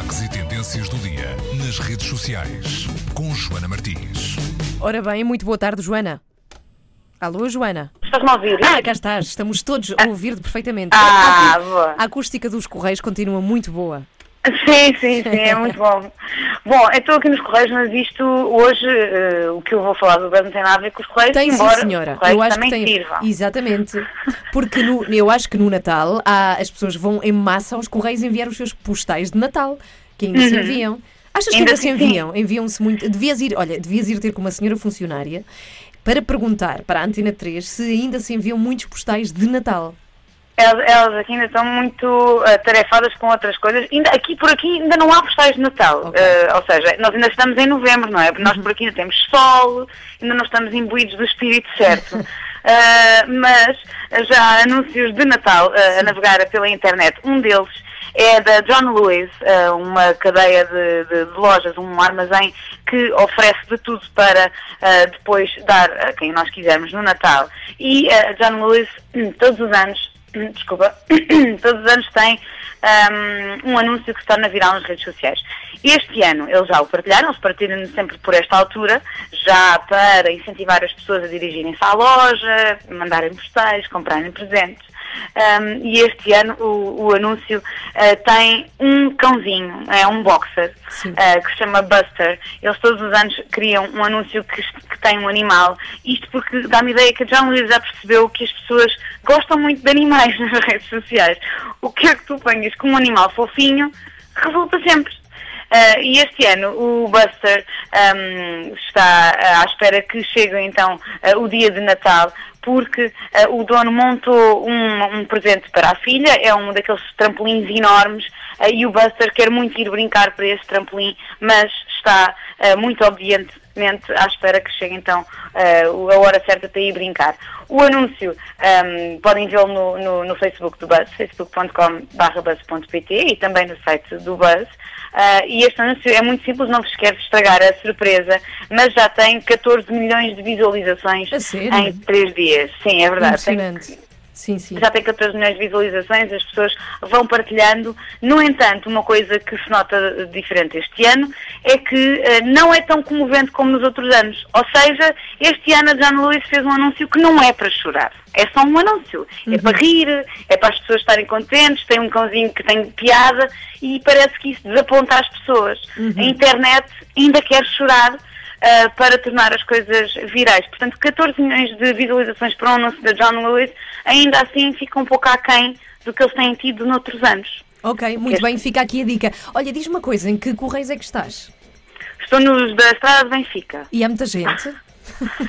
destaques e tendências do dia nas redes sociais com Joana Martins. Ora bem, muito boa tarde, Joana. Alô, Joana. Estás-me a ouvir? Ah, cá estás. Estamos todos a ouvir-te perfeitamente. Ah, A- boa. A acústica dos Correios continua muito boa. Sim, sim, sim, é muito bom. Bom, estou aqui nos Correios, mas isto hoje, eh, o que eu vou falar do Buzz não tem nada a ver com os Correios, Tem sim, embora senhora. os Correios Eu acho que tem. sirvam. Exatamente. Porque no- eu acho que no Natal há- as pessoas vão em massa aos Correios enviar os seus postais de Natal, que ainda se enviam. Achas que Uhum. Ainda ainda se sim. enviam? Enviam-se muito. Devias ir, olha, devias ir ter com uma senhora funcionária para perguntar para a Antena 3 se ainda se enviam muitos postais de Natal. Elas, elas aqui ainda estão muito atarefadas com outras coisas. Ainda, aqui por aqui ainda não há postais de Natal. Ok. Eh, ou seja, nós ainda estamos em novembro, não é? Nós por aqui ainda temos sol, ainda não estamos imbuídos do espírito certo. Eh, mas já há anúncios de Natal eh, a navegar pela internet. Um deles é da John Lewis, eh, uma cadeia de, de- de lojas, um armazém que oferece de tudo para eh, depois dar a quem nós quisermos no Natal. E eh, John Lewis, hum, todos os anos, desculpa, todos os anos tem hum, um, anúncio que se torna viral nas redes sociais. Este ano eles já o partilharam, eles partilham sempre por esta altura, já para incentivar as pessoas a dirigirem-se à loja, mandarem postais, comprarem presentes. Um, e este ano o, o anúncio uh, tem um cãozinho, é um boxer, uh, que se chama Buster. Eles todos os anos criam um anúncio que, que tem um animal. Isto porque dá-me ideia que a John Lewis já percebeu que as pessoas gostam muito de animais nas redes sociais. O que é que tu ponhas com um animal fofinho resulta sempre. Uh, e este ano o Buster um, está à espera que chegue então uh, o dia de Natal, porque uh, o dono montou um, um presente para a filha, é um daqueles trampolins enormes, uh, e o Buster quer muito ir brincar para esse trampolim, mas está uh, muito obedientemente à espera que chegue então a hora certa para ir brincar. O anúncio um, podem vê-lo no, no, no Facebook do Buzz, facebook.com.br e também no site do Buzz. Uh, e este anúncio é muito simples, não vos quero estragar a surpresa, mas já tem 14 milhões de visualizações em 3 dias. Sim, é verdade. Tem- Impressionante. Sim, sim. já tem 14 milhões de visualizações, as pessoas vão partilhando. No entanto, uma coisa que se nota diferente este ano é que eh, não é tão comovente como nos outros anos. Ou seja, este ano a John Lewis fez um anúncio que não é para chorar. É só um anúncio. É para rir, é para as pessoas estarem contentes, tem um cãozinho que tem piada e parece que isso desaponta as pessoas. A internet ainda quer chorar Uh, para tornar as coisas virais. Portanto, 14 milhões de visualizações para um anúncio da John Lewis, ainda assim fica um pouco aquém do que eles têm tido noutros anos. Ok, muito bem, fica aqui a dica. Olha, diz-me uma coisa, em que Correios é que estás? Estou nos da Estrada de Benfica. E há muita gente?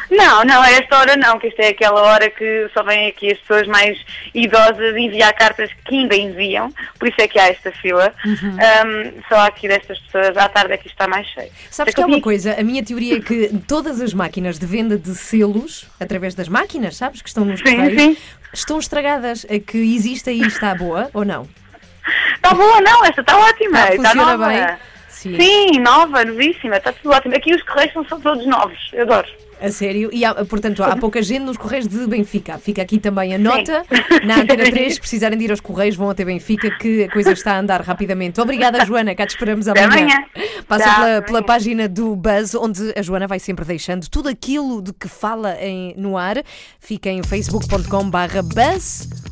Não, não, a esta hora não, que esta é aquela hora que só vêm aqui as pessoas mais idosas enviar cartas que ainda enviam, por isso é que há esta fila. Um, só aqui destas pessoas, à tarde é que está mais cheio. Sabes É que eu uma coisa, a minha teoria é que todas as máquinas de venda de selos, através das máquinas, sabes, que estão nos Sim, Correios, sim. estão estragadas. A que existe aí está boa ou não? Está boa, não, esta está ótima, está funciona nova. bem? Sim. Sim, nova, novíssima, está tudo ótimo. Aqui os correios são todos novos, eu adoro. A sério? E há, portanto, há pouca gente nos Correios de Benfica. Fica aqui também a nota. Na Antena 3, se precisarem de ir aos Correios, vão até Benfica, que a coisa está a andar rapidamente. Obrigada, Joana. Cá te esperamos amanhã. amanhã. Passa pela, pela página do Buzz, onde a Joana vai sempre deixando tudo aquilo de que fala em- no ar. Fica em facebook.com/buzz